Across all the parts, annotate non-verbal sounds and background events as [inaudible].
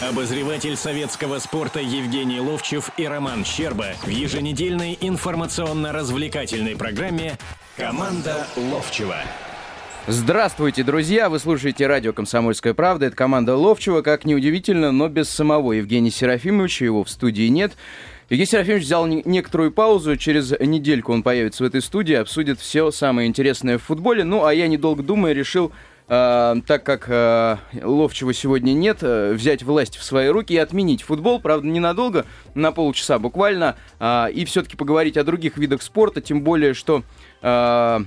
Обозреватель советского спорта Евгений Ловчев и Роман Щерба в еженедельной информационно-развлекательной программе «Команда Ловчева». Здравствуйте, друзья! Вы слушаете радио «Комсомольская правда». Это команда Ловчева. Как неудивительно, но без самого Евгения Серафимовича. Его в студии нет. Евгений Серафимович взял некоторую паузу. Через недельку он появится в этой студии, обсудит все самое интересное в футболе. Ну, а я, недолго думая, решил э, так как э, Ловчего сегодня нет, э, взять власть в свои руки и отменить футбол, правда, ненадолго, на полчаса буквально, э, и все-таки поговорить о других видах спорта, тем более, что э,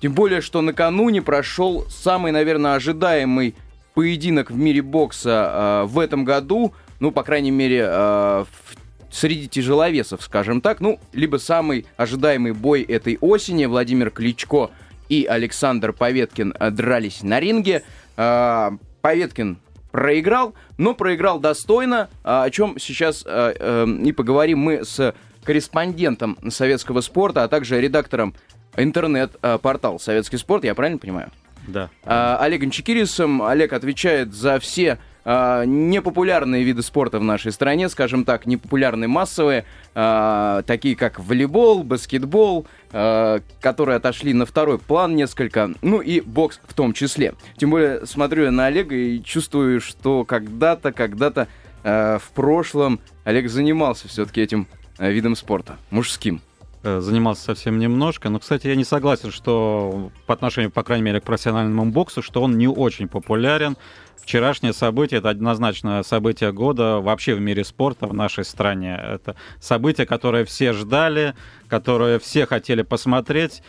тем более, что накануне прошел самый, наверное, ожидаемый поединок в мире бокса э, в этом году. Ну, по крайней мере, э, в, среди тяжеловесов, скажем так. Ну, либо самый ожидаемый бой этой осени. Владимир Кличко и Александр Поветкин дрались на ринге. Э, Поветкин проиграл, но проиграл достойно, о чем сейчас э, э, и поговорим мы с корреспондентом советского спорта, а также редактором интернет-портал «Советский спорт», я правильно понимаю? Да. Олегом Чекирисом. Олег отвечает за все а, непопулярные виды спорта в нашей стране, скажем так, непопулярные массовые, а, такие как волейбол, баскетбол, а, которые отошли на второй план несколько, ну и бокс в том числе. Тем более смотрю я на Олега и чувствую, что когда-то, когда-то в прошлом Олег занимался все-таки этим видом спорта, мужским. Э, занимался совсем немножко. Но, кстати, я не согласен, что по отношению, по крайней мере, к профессиональному боксу, что он не очень популярен. Вчерашнее событие это однозначно событие года вообще в мире спорта в нашей стране. Это событие, которое все ждали, которое все хотели посмотреть.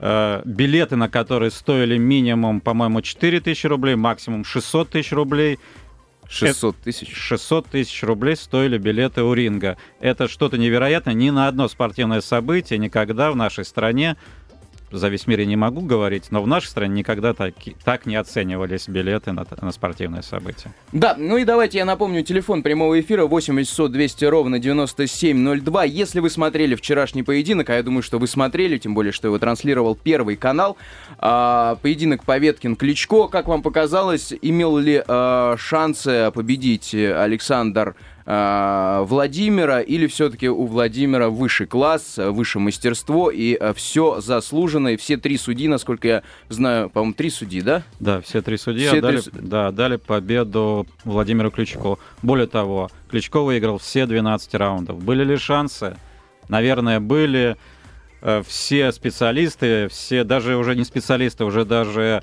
Э, билеты, на которые стоили минимум, по-моему, 4 тысячи рублей, максимум 600 тысяч рублей. 600 тысяч. 600 тысяч рублей стоили билеты у ринга. Это что-то невероятное. Ни на одно спортивное событие никогда в нашей стране за весь мир я не могу говорить, но в нашей стране никогда так, так не оценивались билеты на, на спортивные события. Да, ну и давайте я напомню, телефон прямого эфира 8 800 200 ровно 9702. Если вы смотрели вчерашний поединок, а я думаю, что вы смотрели, тем более, что его транслировал Первый канал, а, поединок Поветкин-Кличко, как вам показалось, имел ли а, шансы победить Александр э, Владимира, или все-таки у Владимира выше класс, выше мастерство, и э, все заслуженно, и все три судьи, насколько я знаю, по-моему, три судьи, да? Да, все три судьи все отдали, три... Да, дали победу Владимиру Кличко. Более того, Кличко выиграл все 12 раундов. Были ли шансы? Наверное, были э, все специалисты, все даже уже не специалисты, уже даже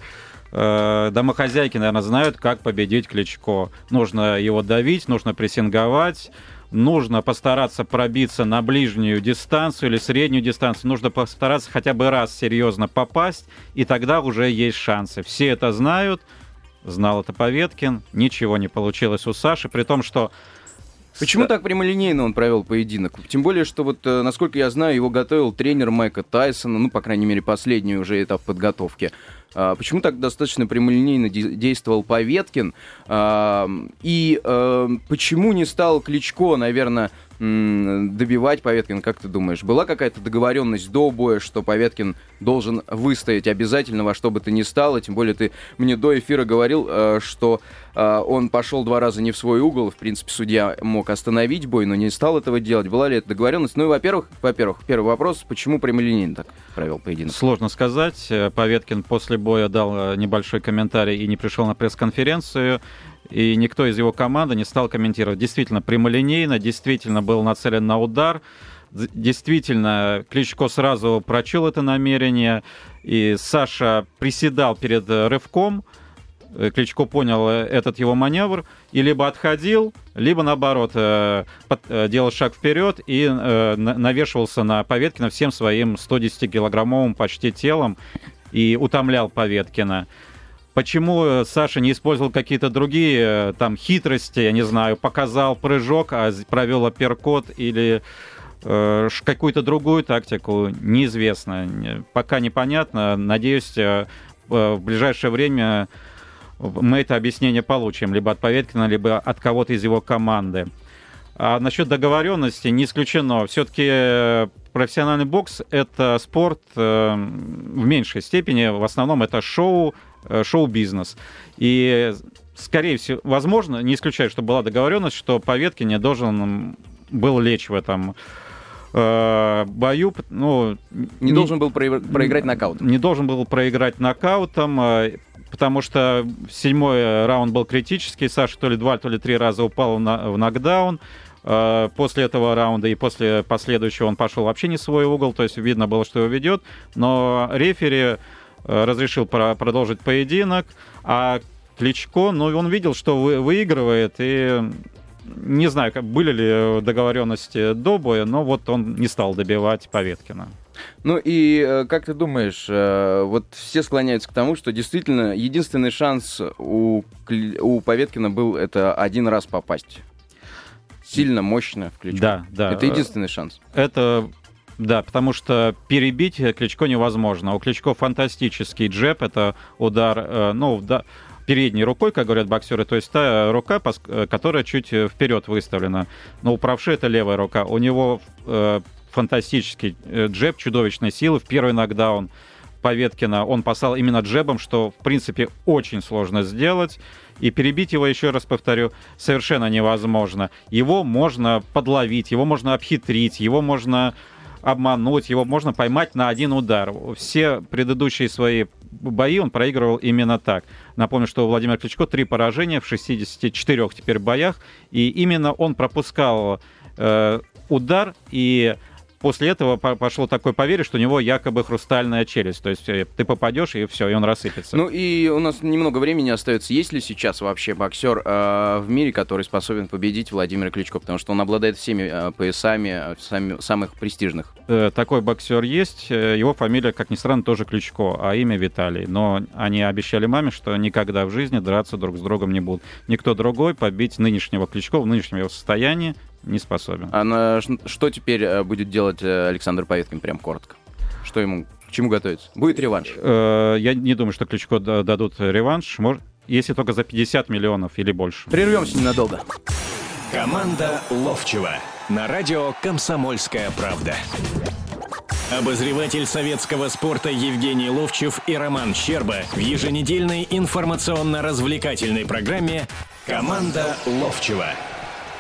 э, домохозяйки, наверное, знают, как победить Кличко. Нужно его давить, нужно прессинговать, нужно постараться пробиться на ближнюю дистанцию или среднюю дистанцию, нужно постараться хотя бы раз серьезно попасть, и тогда уже есть шансы. Все это знают, знал это Поветкин, ничего не получилось у Саши, при том, что Почему так прямолинейно он провел поединок? Тем более, что вот, э, насколько я знаю, его готовил тренер Майка Тайсона, ну, по крайней мере, последний уже этап подготовки. А, почему так достаточно прямолинейно действовал Поветкин? А, и а, почему не стал Кличко, наверное, добивать Поветкин, как ты думаешь? Была какая-то договоренность до боя, что Поветкин должен выстоять обязательно во что бы то ни стало? Тем более ты мне до эфира говорил, э, что э, он пошел два раза не в свой угол. В принципе, судья мог остановить бой, но не стал этого делать. Была ли это договоренность? Ну и, во-первых, во-первых, первый вопрос, почему прямолинейно так провел поединок? Сложно сказать. Поветкин после боя дал э, небольшой комментарий и не пришел на пресс-конференцию и никто из его команды не стал комментировать. Действительно, прямолинейно, действительно был нацелен на удар. Действительно, Кличко сразу прочел это намерение, и Саша приседал перед рывком. Э, Кличко понял э, этот его маневр и либо отходил, либо наоборот э, делал шаг вперед и навешивался на Поветкина всем своим 110-килограммовым почти телом и утомлял Поветкина. Почему э, Саша не использовал какие-то другие э, там хитрости, я не знаю, показал прыжок, а провел апперкот или э, какую-то другую тактику, неизвестно. Пока непонятно. Надеюсь, э, в ближайшее время мы это объяснение получим, либо от Поветкина, либо от кого-то из его команды. А насчет договоренности не исключено. Все-таки э, профессиональный бокс — это спорт э, в меньшей степени. В основном это шоу, Э, шоу-бизнес. И скорее всего, возможно, не исключаю, что была договоренность, что Поветкин должен был лечь в этом э, бою. Ну, не, не должен был проиграть нокаутом. Не должен был проиграть нокаутом, э, потому что седьмой раунд был критический. Саша то ли два, то ли три раза упал в нокдаун. Э, после этого раунда и после последующего он пошел вообще не в свой угол, то есть видно было, что его ведет. Но рефери э, разрешил продолжить поединок, а Кличко, ну, он видел, что выигрывает, и не знаю, были ли договоренности до боя, но вот он не стал добивать Поветкина. Ну и э, как ты думаешь, э, вот все склоняются к тому, что действительно единственный шанс у, у Поветкина был это один раз попасть. Сильно, мощно в Кличко. Да, да. Это единственный шанс. Это да, потому что перебить Кличко невозможно. У Кличко фантастический джеб, это удар, э, ну, да, передней рукой, как говорят боксеры, то есть та рука, которая чуть э, вперед выставлена. Но у правши это левая рука. У него э, фантастический э, джеб чудовищной силы. В первый нокдаун Поветкина он послал именно джебом, что, в принципе, очень сложно сделать. И перебить его, еще раз повторю, совершенно невозможно. Его можно подловить, его можно обхитрить, его можно обмануть, его можно поймать на один удар. Все предыдущие свои бои он проигрывал именно так. Напомню, что у Владимира Кличко три поражения в 64 теперь боях, и именно он пропускал э, удар и после этого пошло такое поверье, что у него якобы хрустальная челюсть. То есть э, ты попадешь, и все, и он рассыпется. Ну и у нас немного времени остается. Есть ли сейчас вообще боксер э, в мире, который способен победить Владимира Кличко? Потому что он обладает всеми э, поясами э, сами, самых престижных. Э, такой боксер есть. Э, его фамилия, как ни странно, тоже Кличко, а имя Виталий. Но они обещали маме, что никогда в жизни драться друг с другом не будут. Никто другой побить нынешнего Кличко в нынешнем его состоянии не способен. А на, что теперь э, будет делать э, Александр Поветкин, прям коротко? Что ему, к чему готовится? Будет реванш? Э, я не думаю, что Кличко дадут реванш. Если только за 50 миллионов или больше. Прервемся ненадолго. Команда Ловчева на радио «Комсомольская правда». Обозреватель советского спорта Евгений Ловчев и Роман Щерба в еженедельной информационно-развлекательной программе «Команда Ловчева».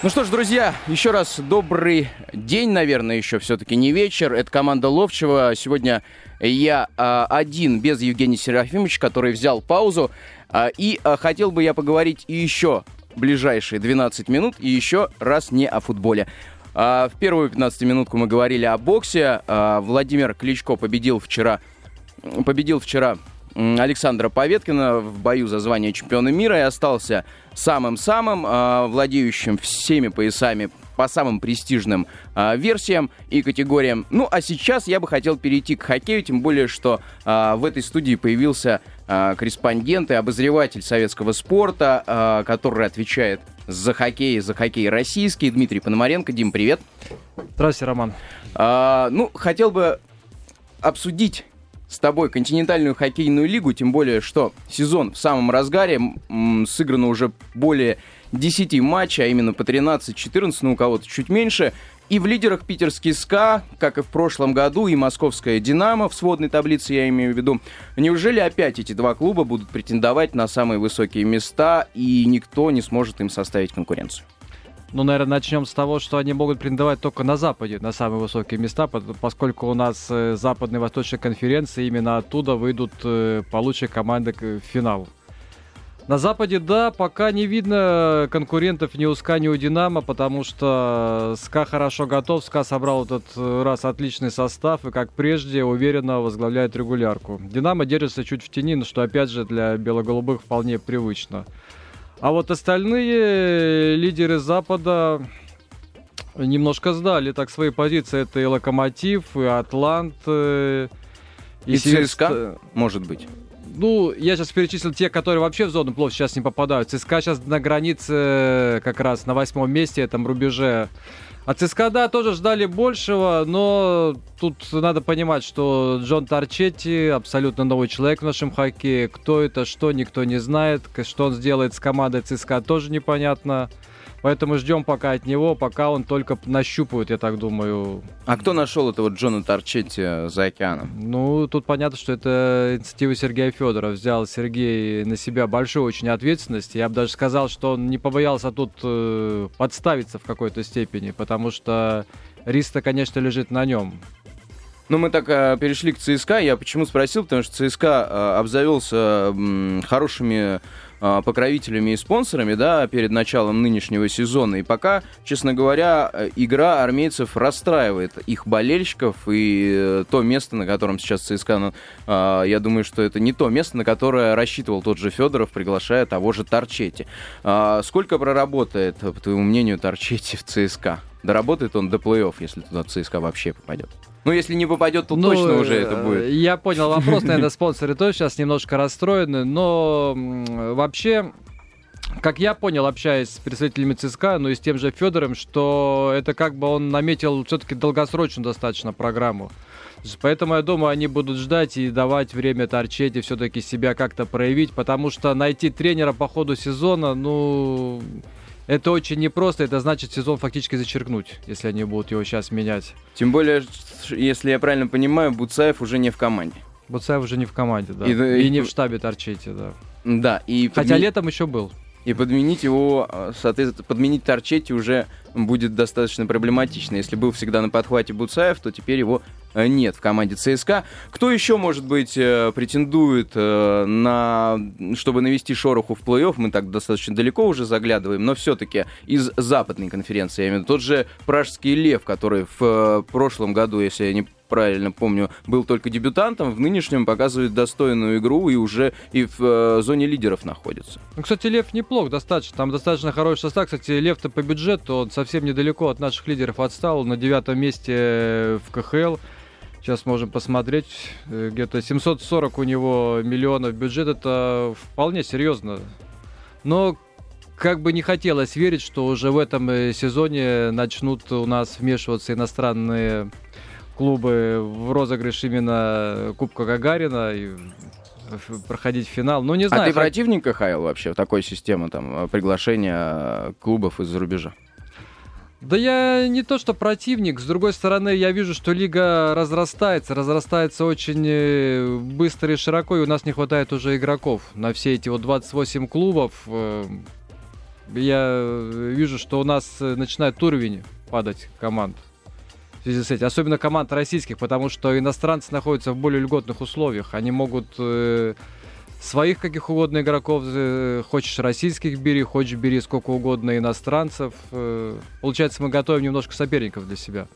Ну что ж, друзья, еще раз добрый день, наверное, еще все-таки не вечер. Это команда Ловчева. Сегодня я а, один, без Евгения Серафимовича, который взял паузу. А, и а, хотел бы я поговорить еще ближайшие 12 минут и еще раз не о футболе. А, в первую 15 минутку мы говорили о боксе. А, Владимир Кличко победил вчера, победил вчера Александра Поветкина в бою за звание чемпиона мира и остался самым-самым, э, владеющим всеми поясами по самым престижным э, версиям и категориям. Ну, а сейчас я бы хотел перейти к хоккею, тем более, что э, в этой студии появился э, корреспондент и обозреватель советского спорта, э, который отвечает за хоккей, за хоккей российский, Дмитрий Пономаренко. Дим, привет. Здравствуйте, Роман. А, ну, хотел бы обсудить с тобой континентальную хоккейную лигу, тем более, что сезон в самом разгаре, м, сыграно уже более 10 матчей, а именно по 13-14, ну у кого-то чуть меньше. И в лидерах питерский СКА, как и в прошлом году, и московская «Динамо» в сводной таблице, я имею в виду. Неужели опять эти два клуба будут претендовать на самые высокие места, и никто не сможет им составить конкуренцию? Ну, наверное, начнем с того, что они могут претендовать только на Западе, на самые высокие места, поскольку у нас э, западные и восточные конференции, именно оттуда выйдут э, получше команды в финал. На Западе, да, пока не видно конкурентов ни у СКА, ни у Динамо, потому что СКА хорошо готов, СКА собрал этот раз отличный состав и, как прежде, уверенно возглавляет регулярку. Динамо держится чуть в тени, но что, опять же, для бело-голубых вполне привычно. А вот остальные лидеры Запада немножко сдали так свои позиции. Это и Локомотив, и Атлант, и, и ЦСКА, может быть. Ну, я сейчас перечислил те, которые вообще в зону плов сейчас не попадают. ЦСКА сейчас на границе как раз на восьмом месте, этом рубеже от ЦСКА, да, тоже ждали большего, но тут надо понимать, что Джон Торчетти абсолютно новый человек в нашем хоккее. Кто это, что, никто не знает. Что он сделает с командой ЦСКА, тоже непонятно. Поэтому ждем пока от него, пока он только нащупывает, я так думаю. А кто нашел этого Джона Торчетти за океаном? Ну, тут понятно, что это инициатива Сергея Федорова. Взял Сергей на себя большую очень ответственность. Я бы даже сказал, что он не побоялся тут э, подставиться в какой-то степени, потому что риск-то, конечно, лежит на нем. Ну, мы так э, перешли к ЦСКА. Я почему спросил? Потому что ЦСКА э, обзавелся э, хорошими э, покровителями и спонсорами, да, перед началом нынешнего сезона. И пока, честно говоря, э, игра армейцев расстраивает их болельщиков. И э, то место, на котором сейчас ЦСКА, ну, э, я думаю, что это не то место, на которое рассчитывал тот же Федоров, приглашая того же Торчети. Э, сколько проработает, по твоему мнению, Торчети в ЦСКА? Доработает он до плей-офф, если туда ЦСКА вообще попадет? Ну, если не попадет, то Ну, точно уже это э, будет. Я понял вопрос, [laughs] наверное, спонсоры тоже сейчас немножко расстроены, но вообще, как я понял, общаясь с представителями ЦСКА, ну и с тем же Федором, что это как бы он наметил все-таки долгосрочную достаточно программу. Поэтому, я думаю, они будут ждать и давать время Торчете все-таки себя как-то проявить, потому что найти тренера по ходу сезона, ну, это очень непросто, это значит сезон фактически зачеркнуть, если они будут его сейчас менять. Тем более, если я правильно понимаю, Буцаев уже не в команде. Буцаев уже не в команде, да. И- И, и- не в штабе торчите, да. Да, и, Хотя подме- летом еще был. и подменить его, э, соответственно, подменить Торчетти уже будет достаточно проблематично. Если был всегда на подхвате Буцаев, то теперь его нет в команде ЦСКА. Кто еще, может быть, э, претендует э, на... чтобы навести шороху в плей-офф? Мы так достаточно далеко уже заглядываем, но все-таки из западной конференции. Я имею в виду тот же Пражский Лев, который в э, прошлом году, если я не правильно помню, был только дебютантом, в нынешнем показывает достойную игру и уже и в э, зоне лидеров находится. Ну, кстати, Лев неплох достаточно. Там достаточно хороший состав. Кстати, Лев-то по бюджету, он совсем недалеко от наших лидеров отстал. На девятом месте э, в КХЛ. Сейчас можем посмотреть. Э, Где-то 740 у него миллионов бюджет. Это вполне серьезно. Но как бы не хотелось верить, что уже в этом э, сезоне начнут у нас вмешиваться иностранные клубы в розыгрыш именно Кубка Гагарина и в- проходить финал. Ну, не знаю. а ты противник КХЛ вообще? Такой системы там э, приглашения клубов из-за рубежа? Да я не то что противник, с другой стороны, я вижу, что лига разрастается, разрастается очень э, быстро и широко, и у нас не хватает уже игроков на все эти вот 28 клубов. э, Я вижу, что у нас э, начинает уровень падать команд. В связи с этим. Особенно команд российских, потому что иностранцы находятся в более льготных условиях. Они могут своих каких угодно игроков, э, хочешь российских бери, хочешь бери сколько угодно иностранцев. Э, Получается, мы готовим немножко соперников для себя.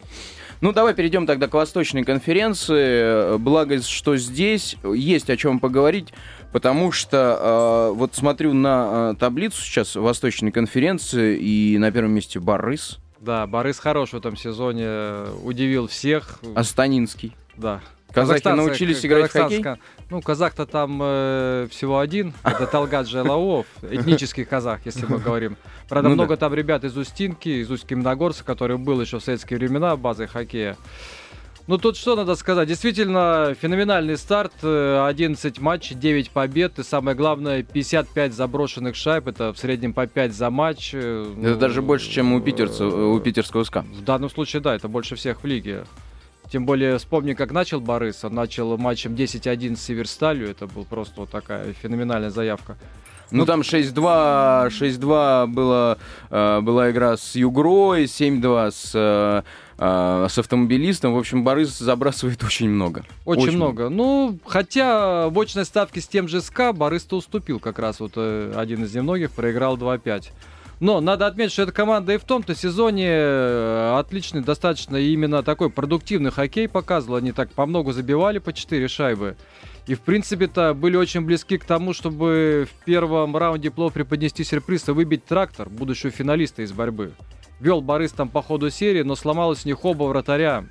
Ну, давай перейдем тогда к Восточной конференции. Благо, что здесь есть о чем поговорить, потому что э, вот смотрю на э, таблицу сейчас Восточной конференции, и на первом месте Барыс, Да, Борис хорош в этом сезоне, э, удивил всех. Астанинский. Да. Казахи Казахстанцы- научились играть в хоккей? Ну, казах-то там э, всего один. [laughs] Это Талгат Желаов, этнический казах, если мы говорим. Правда, Ну да. много там ребят из Устинки, из Усть-Каменогорска, который был еще в советские времена базой хоккея. Ну, тут что надо сказать? Действительно, феноменальный старт. э, 11 матчей, 9 побед. И самое главное, 55 заброшенных шайб. Это в среднем по 5 за матч. э, Это ну, даже больше, чем у, питерца, э, у питерского СКА. в данном случае, да, это больше всех в лиге. Тем более, вспомни, как начал Борис. Он начал матчем 10-1 с Северсталью. Это был просто вот такая феноменальная заявка. Ну, там 6-2, 6-2 было, э, была игра с Югрой, 7-2 с, э, э, с автомобилистом. В общем, Борис забрасывает очень много. Очень, много. Ну, хотя в очной ставке с тем же СКА Борис-то уступил как раз. Вот один из немногих проиграл 2-5. Но надо отметить, что эта команда и в том-то сезоне э, отличный, достаточно именно такой продуктивный хоккей показывал. Они так по много забивали, по 4 шайбы. И, в принципе-то, были очень близки к тому, чтобы в первом раунде плов преподнести сюрприз и выбить трактор, будущего финалиста из борьбы. Вел Борис там по ходу серии, но сломалась у них оба вратаря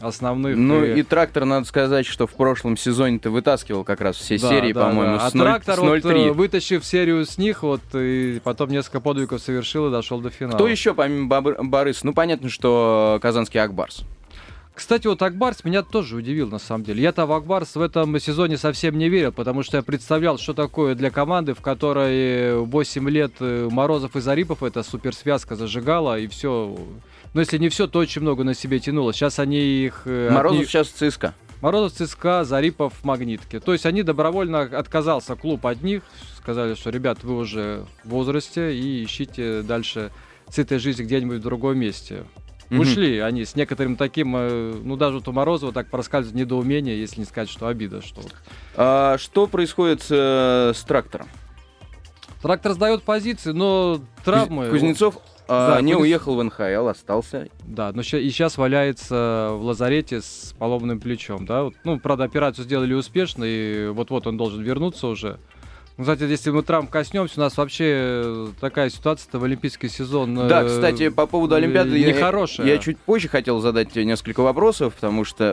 основных. Ну И- и трактор, надо сказать, что в прошлом сезоне ты вытаскивал как раз все Да, серии, да, по-моему, да. А с 0 трактор, с вот, 0-3. э, вытащив серию с них, вот, и потом несколько подвигов совершил и дошел до финала. Кто еще помимо Бабр-? Ну, понятно, что казанский Акбарс. Кстати, вот Акбарс меня тоже удивил, на самом деле. Я-то в Акбарс в этом сезоне совсем не верил, потому что я представлял, что такое для команды, в которой 8 лет э, Морозов и Зарипов, это суперсвязка зажигала, и все. Но если не все, то очень много на себе тянуло. Сейчас они их... Э, Морозов них... сейчас ЦСКА. Морозов ЦСКА, Зарипов Магнитки. То есть они добровольно отказался клуб от них, сказали, что, ребят, вы уже в возрасте и ищите дальше с этой жизни где-нибудь в другом месте. Mm-hmm. Ушли они с некоторым таким, э, ну даже вот у Морозова так проскальзывает недоумение, если не сказать, что обида. Что, а, что происходит с, э, с трактором? Трактор сдает позиции, но травмы... Кузнецов а, да, не Кузнец... уехал в НХЛ, остался. Да, но ща, и сейчас валяется в лазарете с поломанным плечом, да. Вот, ну, правда, операцию сделали успешно, и вот-вот он должен вернуться уже. Ну, кстати, если мы травм коснемся, у нас вообще э, такая ситуация-то в олимпийский сезон. Да, э, кстати, по поводу Олимпиады нехорошая. Я, я чуть позже хотел задать несколько вопросов, потому что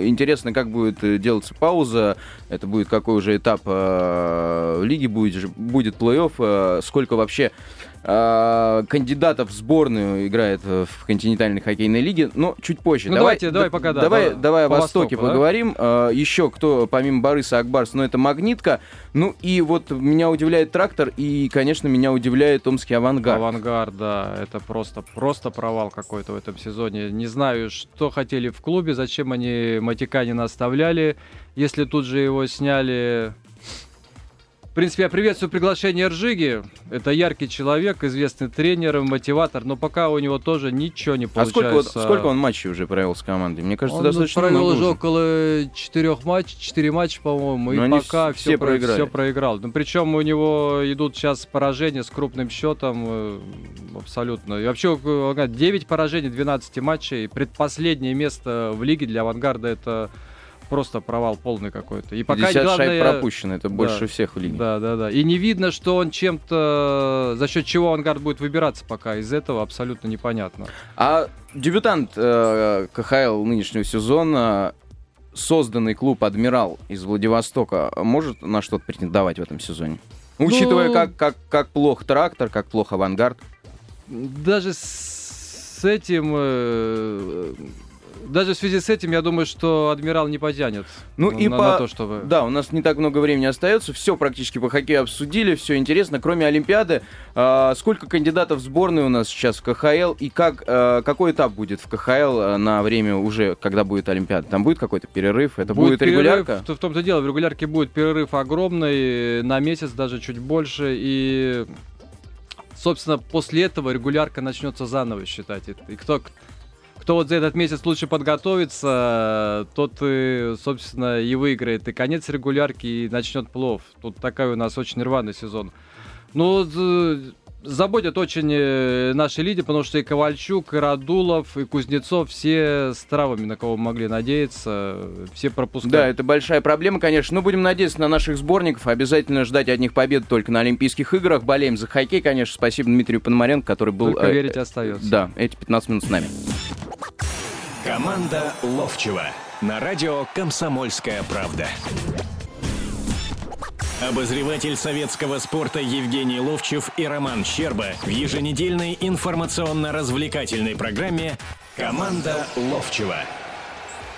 э, интересно, как будет э, делаться пауза, это будет какой уже этап э, лиги будет, будет плей-офф, э, сколько вообще кандидатов в сборную играет в континентальной хоккейной лиге, но чуть позже. Ну, давайте, давай, пока, да. Давай, давай, давай о Востоке Востоку, поговорим. Да? А, еще кто, помимо Бориса Акбарс, ну, это Магнитка. Ну, и вот меня удивляет Трактор, и, конечно, меня удивляет Томский Авангард. Авангард, да, это просто, просто провал какой-то в этом сезоне. Не знаю, что хотели в клубе, зачем они Матиканина оставляли, если тут же его сняли в принципе, я приветствую приглашение Ржиги. Это яркий человек, известный тренер, мотиватор, но пока у него тоже ничего не получается. А сколько, сколько он матчей уже провел с командой? Мне кажется, он достаточно провел уже около четырех матчей, четыре матча, по-моему, и пока все, все, проиграли. все проиграл. Ну, причем у него идут сейчас поражения с крупным счетом э, абсолютно. И вообще 9 поражений, 12 матчей. Предпоследнее место в лиге для авангарда это просто провал полный какой-то. И пока 50 главное, шайб пропущено, это больше да, всех в лиге. Да, да, да. И не видно, что он чем-то, за счет чего Ангард будет выбираться пока. Из этого абсолютно непонятно. А дебютант э, КХЛ нынешнего сезона, созданный клуб «Адмирал» из Владивостока, может на что-то претендовать в этом сезоне? Ну, Учитывая, как, как, как плох трактор, как плох авангард. Даже с этим э, даже в связи с этим, я думаю, что адмирал не потянет. Ну на, и на, по... на то, чтобы... Да, у нас не так много времени остается. Все практически по хоккею обсудили, все интересно. Кроме Олимпиады, э, сколько кандидатов в сборную у нас сейчас в КХЛ и как, э, какой этап будет в КХЛ э, на время уже, когда будет Олимпиада? Там будет какой-то перерыв? Это будет, будет перерыв, регулярка? В, в том-то дело, в регулярке будет перерыв огромный, на месяц даже чуть больше. И собственно, после этого регулярка начнется заново считать. И кто, кто вот за этот месяц лучше подготовится, тот, и, собственно, и выиграет. И конец регулярки, и начнет плов. Тут такой у нас очень рваный сезон. Ну, заботят очень э, наши лидеры, потому что и Ковальчук, и Радулов, и Кузнецов все с травами, на кого могли надеяться, все пропускают. Да, это большая проблема, конечно. Но будем надеяться на наших сборников. Обязательно ждать от них побед только на Олимпийских играх. Болеем за хоккей, конечно. Спасибо Дмитрию Пономаренко, который был... Только верить остается. Да, эти 15 минут с нами. Команда Ловчева на радио «Комсомольская правда». Обозреватель советского спорта Евгений Ловчев и Роман Щерба в еженедельной информационно-развлекательной программе «Команда Ловчева».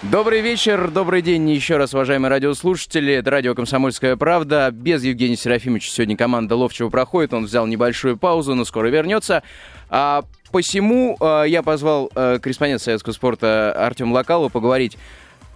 Добрый вечер, добрый день еще раз, уважаемые радиослушатели. Это радио «Комсомольская правда». Без Евгения Серафимовича сегодня команда Ловчева проходит. Он взял небольшую паузу, но скоро вернется. А посему э, я позвал э, корреспондента советского спорта Артем Локалова поговорить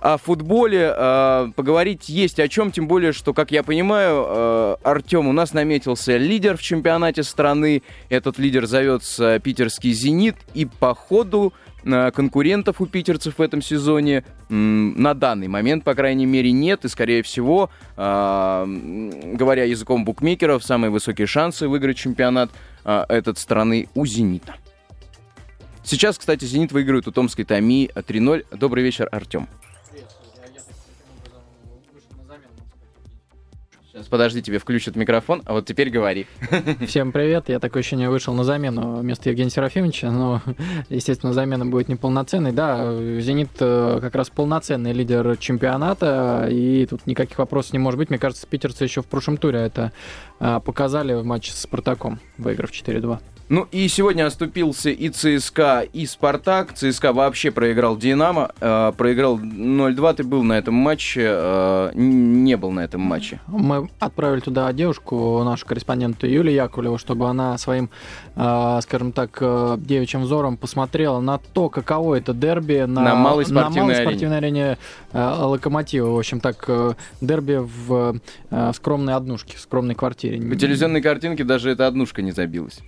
о футболе, э, поговорить есть о чем, тем более, что, как я понимаю, э, Артем, у нас наметился лидер в чемпионате страны. Этот лидер зовется питерский «Зенит», и по ходу э, конкурентов у питерцев в этом сезоне на данный момент, по крайней мере, нет. И, скорее всего, э, говоря языком букмекеров, самые высокие шансы выиграть чемпионат э, этот страны у «Зенита». Сейчас, кстати, «Зенит» выигрывает у Томской Томи 3-0. Добрый вечер, Артем. Сейчас, подожди, тебе включат микрофон, а вот теперь говори. [laughs] Всем привет, я такое ощущение вышел на замену вместо Евгения Серафимовича, но, естественно, замена будет неполноценной. Да, «Зенит» э, как раз полноценный лидер чемпионата, и тут никаких вопросов не может быть. Мне кажется, питерцы еще в прошлом туре это э, показали в матче с «Спартаком», выиграв 4-2. Ну и сегодня оступился и ЦСКА, и Спартак. ЦСКА вообще проиграл Динамо, э, проиграл 0-2. Ты был на этом матче, э, не был на этом матче. Мы отправили туда девушку, нашу корреспонденту Юлию Яковлеву, чтобы она своим, э, скажем так, э, девичьим взором посмотрела на то, каково это дерби на, На малой спортивной малой арене. спортивной арене э, Локомотива. В общем, так, э, дерби в э, скромной однушке, в скромной квартире. По телевизионной картинке даже эта однушка не забилась.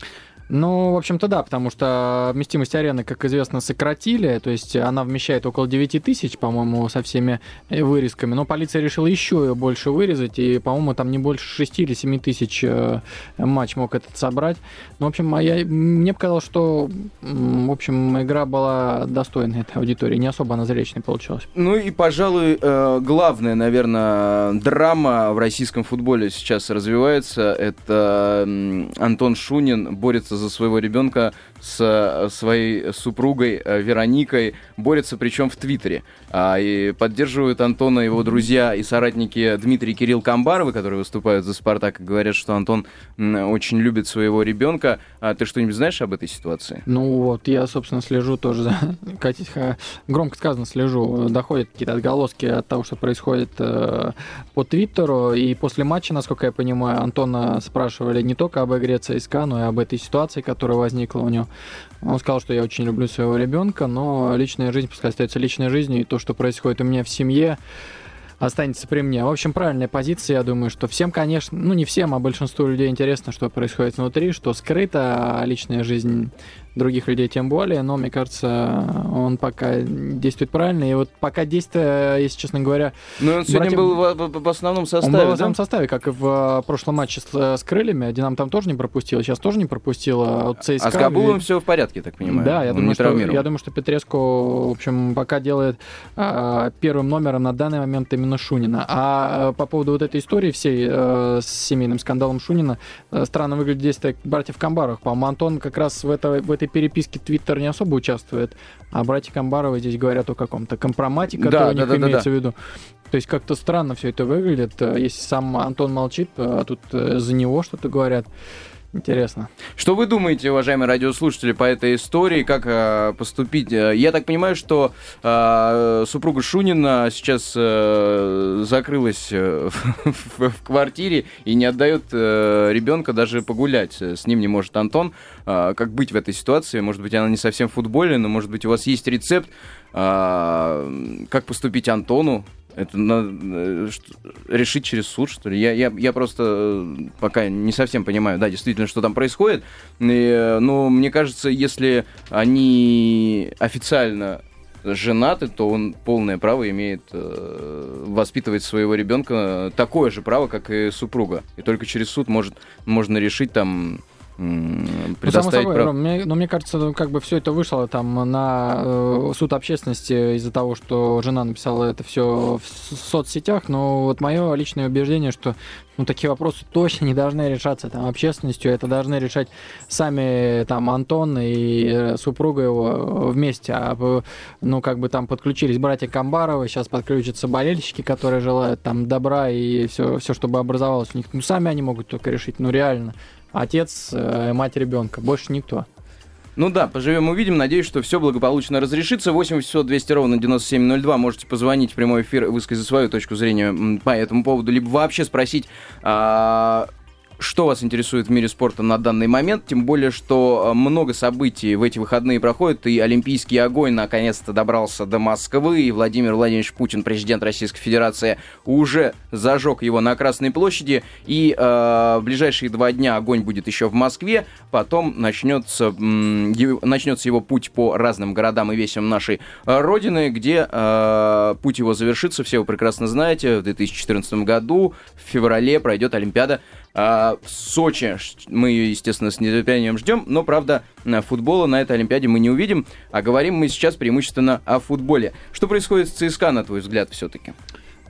Ну, в общем-то, да, потому что вместимость арены, как известно, сократили, то есть она вмещает около 9 тысяч, по-моему, со всеми э, вырезками, но полиция решила еще ее больше вырезать, и, по-моему, там не больше 6 или 7 тысяч э, матч мог этот собрать. Ну, в общем, а я, мне показалось, что, в общем, игра была достойной этой аудитории, не особо она зрелищной получилась. Ну и, пожалуй, э, главная, наверное, драма в российском футболе сейчас развивается. Это Антон Шунин борется за своего ребенка с э, своей супругой э, Вероникой. Борется причем в Твиттере. А, и поддерживают Антона его друзья и соратники Дмитрий Кирилл Камбаровы, которые выступают за «Спартак», и говорят, что Антон очень любит своего ребенка. А ты что-нибудь знаешь об этой ситуации? Ну вот, я, собственно, слежу тоже за... [laughs] Катя, громко сказано, слежу. Доходят какие-то отголоски от того, что происходит э, по Твиттеру. И после матча, насколько я понимаю, Антона спрашивали не только об игре ЦСКА, но и об этой ситуации, которая возникла у него. Он сказал, что я очень люблю своего ребенка, но личная жизнь пускай остается личной жизнью, и то, что происходит у меня в семье, останется при мне. В общем, правильная позиция, я думаю, что всем, конечно, ну не всем, а большинству людей интересно, что происходит внутри, что скрыто, а личная жизнь других людей тем более, но мне кажется, он пока действует правильно. И вот пока действие, если честно говоря, Ну, он сегодня Братья- был в, в- основном он составе, был в основном составе, как и в э, прошлом матче с, э, с крыльями. Динамо там тоже не пропустил, сейчас тоже не пропустил. А вот ЦСКА... А с Кабулом и- все в порядке, так понимаю. Да, я Он думаю, что, я думаю, что Петреску, в общем, пока делает а, первым номером на данный момент именно Шунина. А э, по поводу вот этой истории всей э, с семейным скандалом Шунина, странно выглядит действие братьев Камбаровых. По-моему, Антон как раз в, это, в этой переписке Твиттер не особо участвует, а братья Камбаровы здесь говорят о каком-то компромате, который Да, у них да, да, да, имеется в виду. То есть как-то странно все это выглядит. Э, Если сам Антон молчит, а тут э, за него что-то говорят. Интересно. Что вы думаете, уважаемые радиослушатели, по этой истории, как э, поступить? Э, Я так понимаю, что э, супруга Шунина сейчас э, закрылась э, в, [laughs] в квартире и не отдает э, ребенка даже погулять. С ним не может Антон. Э, как быть в этой ситуации? Может быть, она не совсем футбольная, но, может быть, у вас есть рецепт, э, как поступить Антону? Это надо э, решить через суд, что ли? Я, я, я просто э, пока не совсем понимаю, да, действительно, что там происходит. И, э, но мне кажется, если они официально женаты, то он полное право имеет э, воспитывать своего ребенка такое же право, как и супруга. И только через суд может, можно решить там Ну, само предоставить собой, право. Ром, мне, но мне кажется, ну, как бы все это вышло там на э, суд общественности из-за того, что жена написала это все в соцсетях. Но вот мое личное убеждение, что ну, такие вопросы точно не должны решаться там общественностью, это должны решать сами там Антон и э, супруга его вместе. А э, ну как бы там подключились братья Камбаровы, сейчас подключатся болельщики, которые желают там добра и все, все чтобы образовалось у них. Ну сами они могут только решить, ну реально. Отец, э, мать ребенка, больше никто. Ну да, поживем увидим. Надеюсь, что все благополучно разрешится. 8 800 200 ровно 9702. Можете позвонить в прямой эфир высказать свою точку зрения по этому поводу, либо вообще спросить, а, что вас интересует в мире спорта на данный момент. Тем более, что а, много событий в эти выходные проходят, и Олимпийский огонь наконец-то добрался до Москвы, и Владимир Владимирович Путин, президент Российской Федерации, уже зажег его на Красной площади, и а, в ближайшие два дня огонь будет еще в Москве, потом начнется, его- начнется его путь по разным городам и весям нашей а, Родины, где а, путь его завершится, все вы прекрасно знаете, в 2014 году, в феврале пройдет Олимпиада а, в Сочи. Мы ее, естественно, с нетерпением ждем, но, правда, футбола на этой Олимпиаде мы не увидим, а говорим мы сейчас преимущественно о футболе. Что происходит с ЦСКА, на твой взгляд, все-таки?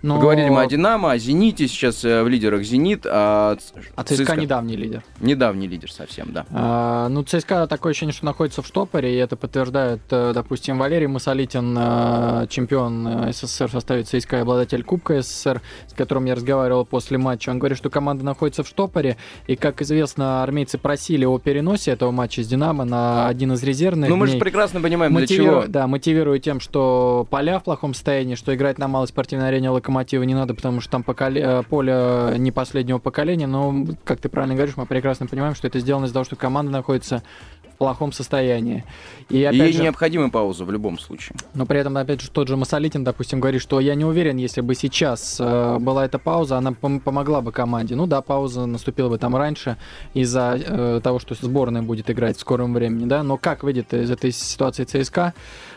Но... Поговорили мы о «Динамо», о «Зените», сейчас э, в лидерах «Зенит», а, а ЦСКА, ЦСКА недавний лидер. Недавний лидер совсем, да. А, ну, ЦСКА такое ощущение, что находится в штопоре, и это подтверждает, э, допустим, Валерий Масолитин, э, чемпион СССР в составе ЦСКА и обладатель Кубка СССР, с которым я разговаривал после матча. Он говорит, что команда находится в штопоре, и, как известно, армейцы просили о переносе этого матча с «Динамо» на один из резервных Ну, мы же прекрасно понимаем, Мотивиру... для чего. Да, мотивируя тем, что поля в плохом состоянии, что играть на малой спортивной арене «Локомотива» не надо, потому что там поколе... Э, поле не последнего поколения, но, как ты правильно говоришь, мы прекрасно понимаем, что это сделано из-за того, что команда находится плохом состоянии. И, опять Ей же, необходима пауза в любом случае. Но при этом, опять же, тот же Масолитин, допустим, говорит, что я не уверен, если бы сейчас э, была эта пауза, она пом- помогла бы команде. Ну да, пауза наступила бы там раньше из-за э, того, что сборная будет играть в скором времени, да, но как выйдет из этой ситуации ЦСКА,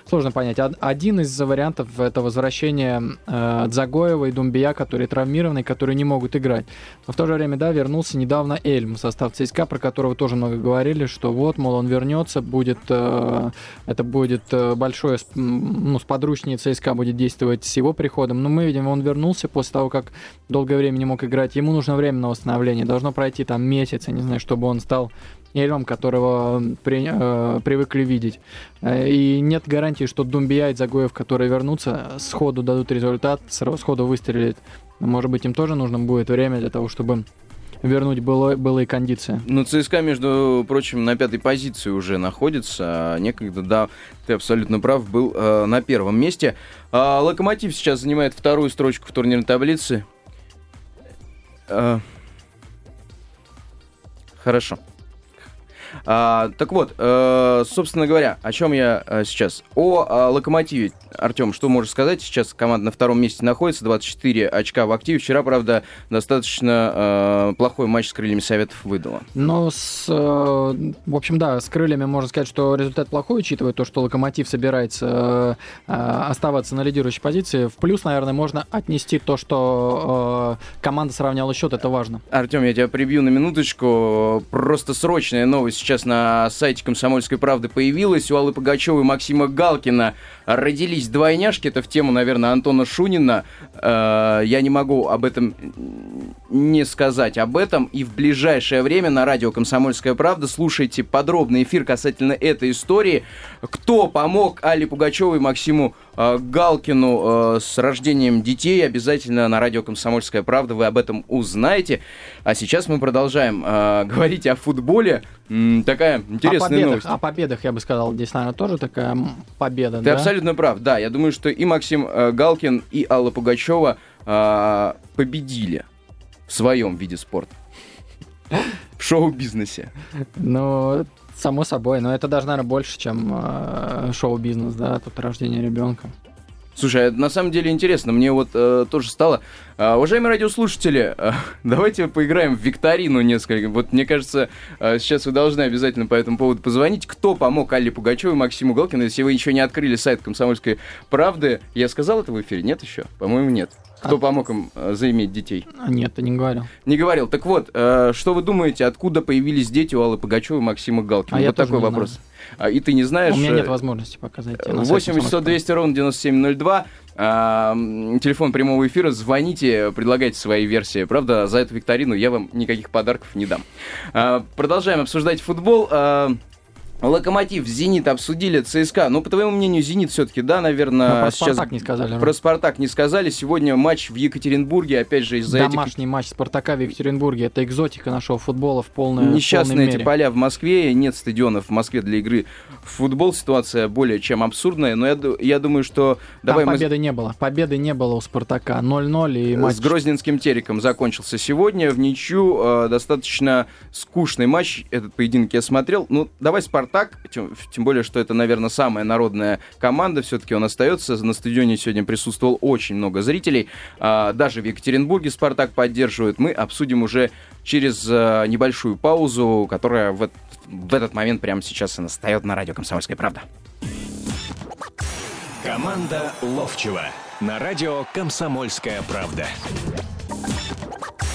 сложно понять. Один из вариантов это возвращение э, Дзагоева и Думбия, которые травмированы, которые не могут играть. Но в то же время, да, вернулся недавно Эльм в состав ЦСКА, про которого тоже много говорили, что вот, мол, он вернется, будет, э, это будет э, большое, ну, сподручнее ЦСКА будет действовать с его приходом. Но мы видим, он вернулся после того, как долгое время не мог играть. Ему нужно время на восстановление. Должно пройти там месяц, я не знаю, чтобы он стал Эльмом, которого при, э, привыкли видеть. Э, и нет гарантии, что Думбия и Загоев, которые вернутся, сходу дадут результат, сходу выстрелят. Может быть, им тоже нужно будет время для того, чтобы вернуть было, былые кондиции. Ну, ЦСКА, между прочим, на пятой позиции уже находится. А некогда, да, ты абсолютно прав, был э, на первом месте. А Локомотив сейчас занимает вторую строчку в турнирной таблице. Э, хорошо. А, так вот, э, собственно говоря, о чем я э, сейчас? О, о Локомотиве. Артем, что можешь сказать? Сейчас команда на втором месте находится, 24 очка в активе. Вчера, правда, достаточно э, плохой матч с крыльями Советов выдала. Ну, с, э, в общем, да, с крыльями можно сказать, что результат плохой, учитывая то, что Локомотив собирается э, оставаться на лидирующей позиции. В плюс, наверное, можно отнести то, что э, команда сравняла счет, это важно. Артем, я тебя прибью на минуточку. Просто срочная новость сейчас на сайте «Комсомольской правды» появилась. У Аллы Пугачевой и Максима Галкина родились двойняшки. Это в тему, наверное, Антона Шунина. Э, я не могу об этом не сказать об этом. И в ближайшее время на радио «Комсомольская правда» слушайте подробный эфир касательно этой истории. Кто помог Али Пугачевой и Максиму э, Галкину э, с рождением детей, обязательно на радио «Комсомольская правда» вы об этом узнаете. А сейчас мы продолжаем говорить о футболе. Такая интересная о победах, новость. О победах, я бы сказал, здесь, наверное, тоже такая победа. Ты да? абсолютно прав, да. Я думаю, что и Максим э, Галкин, и Алла Пугачева э, победили в своем виде спорта. В шоу-бизнесе. Ну, само собой, но это даже, наверное, больше, чем э, шоу-бизнес, да, тут рождение ребенка. Слушай, на самом деле интересно, мне вот э, тоже стало... Э, уважаемые радиослушатели, э, [laughs] давайте поиграем в викторину несколько. Вот мне кажется, э, сейчас вы должны обязательно по этому поводу позвонить. Кто помог Алле Пугачевой Максиму Галкину, если вы еще не открыли сайт «Комсомольской правды»? Я сказал это в эфире? Нет еще? По-моему, нет. Кто а... помог им э, заиметь детей? А, нет, ты не говорил. Не говорил. Так вот, э, что вы думаете, откуда появились дети у Аллы Пугачевой и Максима Галкина? А вот такой вопрос. Знаю. А, и ты не знаешь... У меня нет возможности показать. 8 800 200 ровно 9702. А, телефон прямого эфира. Звоните, предлагайте свои версии. Правда, за эту викторину я вам никаких подарков не дам. А, продолжаем обсуждать футбол. А, Локомотив, Зенит обсудили, ЦСКА. Ну, по твоему мнению, Зенит все-таки, да, наверное, Но про сейчас... Спартак не сказали. Про Спартак не сказали. Сегодня матч в Екатеринбурге, опять же, из-за Домашний этих... матч Спартака в Екатеринбурге. Это экзотика нашего футбола в полной Несчастные эти мере. поля в Москве. Нет стадионов в Москве для игры в футбол. Ситуация более чем абсурдная. Но я, я думаю, что... Там Давай победы мы... не было. Победы не было у Спартака. 0-0 и матч... С Грозненским Тереком закончился сегодня. В ничью э, достаточно скучный матч. Этот поединок я смотрел. Ну, давай Спартак, тем более, что это, наверное, самая народная команда. Все-таки он остается. На стадионе сегодня присутствовал очень много зрителей. А, даже в Екатеринбурге Спартак поддерживает. Мы обсудим уже через а, небольшую паузу, которая в, в этот момент прямо сейчас и настает на радио «Комсомольская правда». Команда Ловчева на радио «Комсомольская правда».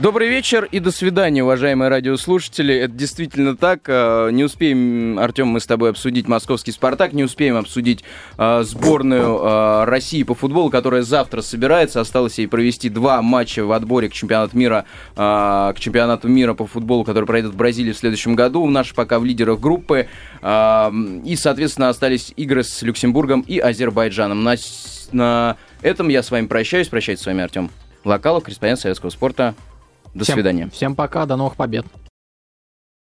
Добрый вечер и до свидания, уважаемые радиослушатели. Это действительно так. Э, не успеем, Артем, мы с тобой обсудить московский «Спартак», не успеем обсудить э, сборную э, России по футболу, которая завтра собирается. Осталось ей провести два матча в отборе к чемпионату мира, к чемпионату мира по футболу, который пройдет в Бразилии в следующем году. Наши пока в лидерах группы. И, соответственно, остались игры с Люксембургом и Азербайджаном. На, на этом я с вами прощаюсь. Прощаюсь с вами, Артем. Локалов, корреспондент советского спорта. До всем, свидания. Всем пока, до новых побед.